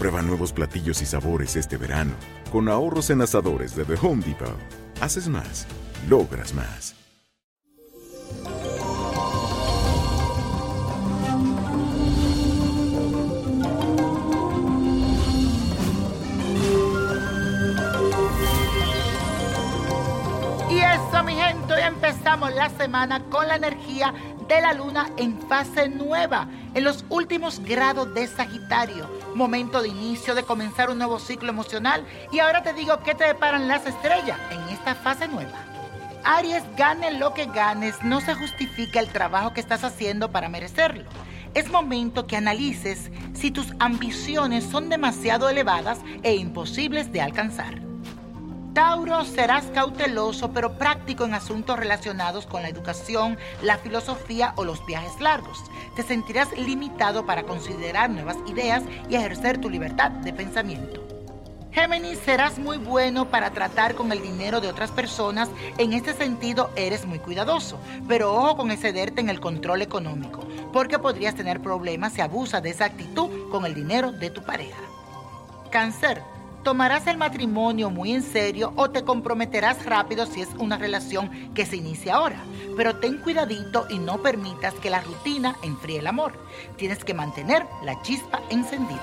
Prueba nuevos platillos y sabores este verano. Con ahorros en asadores de The Home Depot. Haces más, logras más. Y eso, mi gente, hoy empezamos la semana con la energía de la luna en fase nueva, en los últimos grados de Sagitario. Momento de inicio de comenzar un nuevo ciclo emocional. Y ahora te digo qué te deparan las estrellas en esta fase nueva. Aries, gane lo que ganes, no se justifica el trabajo que estás haciendo para merecerlo. Es momento que analices si tus ambiciones son demasiado elevadas e imposibles de alcanzar. Tauro, serás cauteloso pero práctico en asuntos relacionados con la educación, la filosofía o los viajes largos. Te sentirás limitado para considerar nuevas ideas y ejercer tu libertad de pensamiento. Géminis, serás muy bueno para tratar con el dinero de otras personas. En este sentido, eres muy cuidadoso, pero ojo con excederte en el control económico, porque podrías tener problemas si abusas de esa actitud con el dinero de tu pareja. Cáncer, tomarás el matrimonio muy en serio o te comprometerás rápido si es una relación que se inicia ahora. Pero ten cuidadito y no permitas que la rutina enfríe el amor. Tienes que mantener la chispa encendida.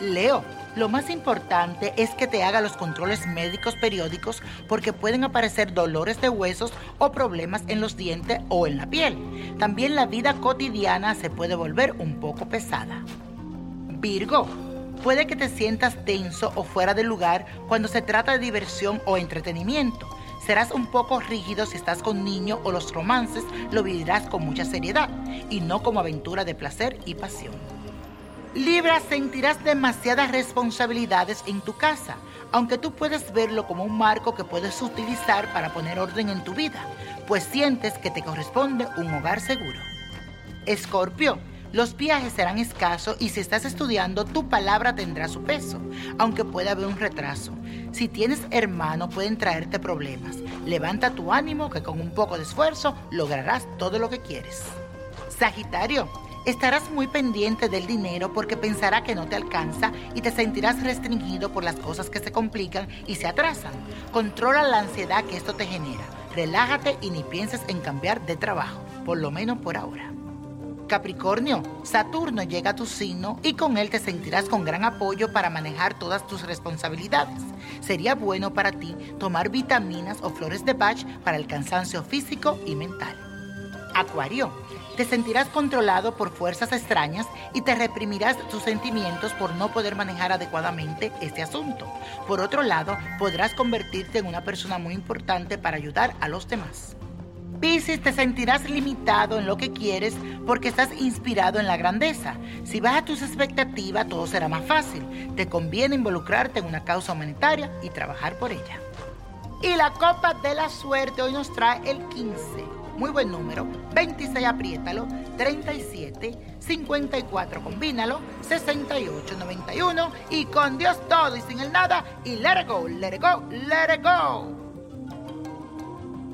Leo, lo más importante es que te haga los controles médicos periódicos porque pueden aparecer dolores de huesos o problemas en los dientes o en la piel. También la vida cotidiana se puede volver un poco pesada. Virgo, puede que te sientas tenso o fuera de lugar cuando se trata de diversión o entretenimiento. Serás un poco rígido si estás con niños o los romances lo vivirás con mucha seriedad y no como aventura de placer y pasión. Libra, sentirás demasiadas responsabilidades en tu casa, aunque tú puedes verlo como un marco que puedes utilizar para poner orden en tu vida, pues sientes que te corresponde un hogar seguro. Escorpio, los viajes serán escasos y si estás estudiando, tu palabra tendrá su peso, aunque pueda haber un retraso. Si tienes hermano, pueden traerte problemas. Levanta tu ánimo que con un poco de esfuerzo lograrás todo lo que quieres. Sagitario, estarás muy pendiente del dinero porque pensará que no te alcanza y te sentirás restringido por las cosas que se complican y se atrasan. Controla la ansiedad que esto te genera. Relájate y ni pienses en cambiar de trabajo, por lo menos por ahora. Capricornio, Saturno llega a tu signo y con él te sentirás con gran apoyo para manejar todas tus responsabilidades. Sería bueno para ti tomar vitaminas o flores de Bach para el cansancio físico y mental. Acuario, te sentirás controlado por fuerzas extrañas y te reprimirás tus sentimientos por no poder manejar adecuadamente este asunto. Por otro lado, podrás convertirte en una persona muy importante para ayudar a los demás. Piscis, te sentirás limitado en lo que quieres porque estás inspirado en la grandeza. Si bajas tus expectativas, todo será más fácil. Te conviene involucrarte en una causa humanitaria y trabajar por ella. Y la copa de la suerte hoy nos trae el 15. Muy buen número. 26 apriétalo. 37, 54 combínalo. 68, 91. Y con Dios todo y sin el nada. Y let it go, let it go, let it go.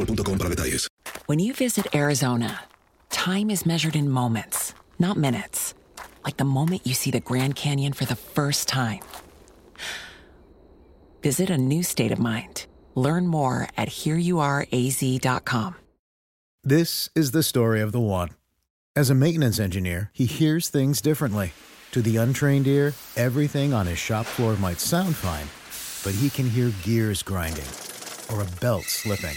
boostmobile.com para detalles. When you visit Arizona, time is measured in moments, not minutes. Like the moment you see the Grand Canyon for the first time. Visit a new state of mind. Learn more at hereyouareaz.com. This is the story of the one. As a maintenance engineer, he hears things differently. To the untrained ear, everything on his shop floor might sound fine, but he can hear gears grinding or a belt slipping.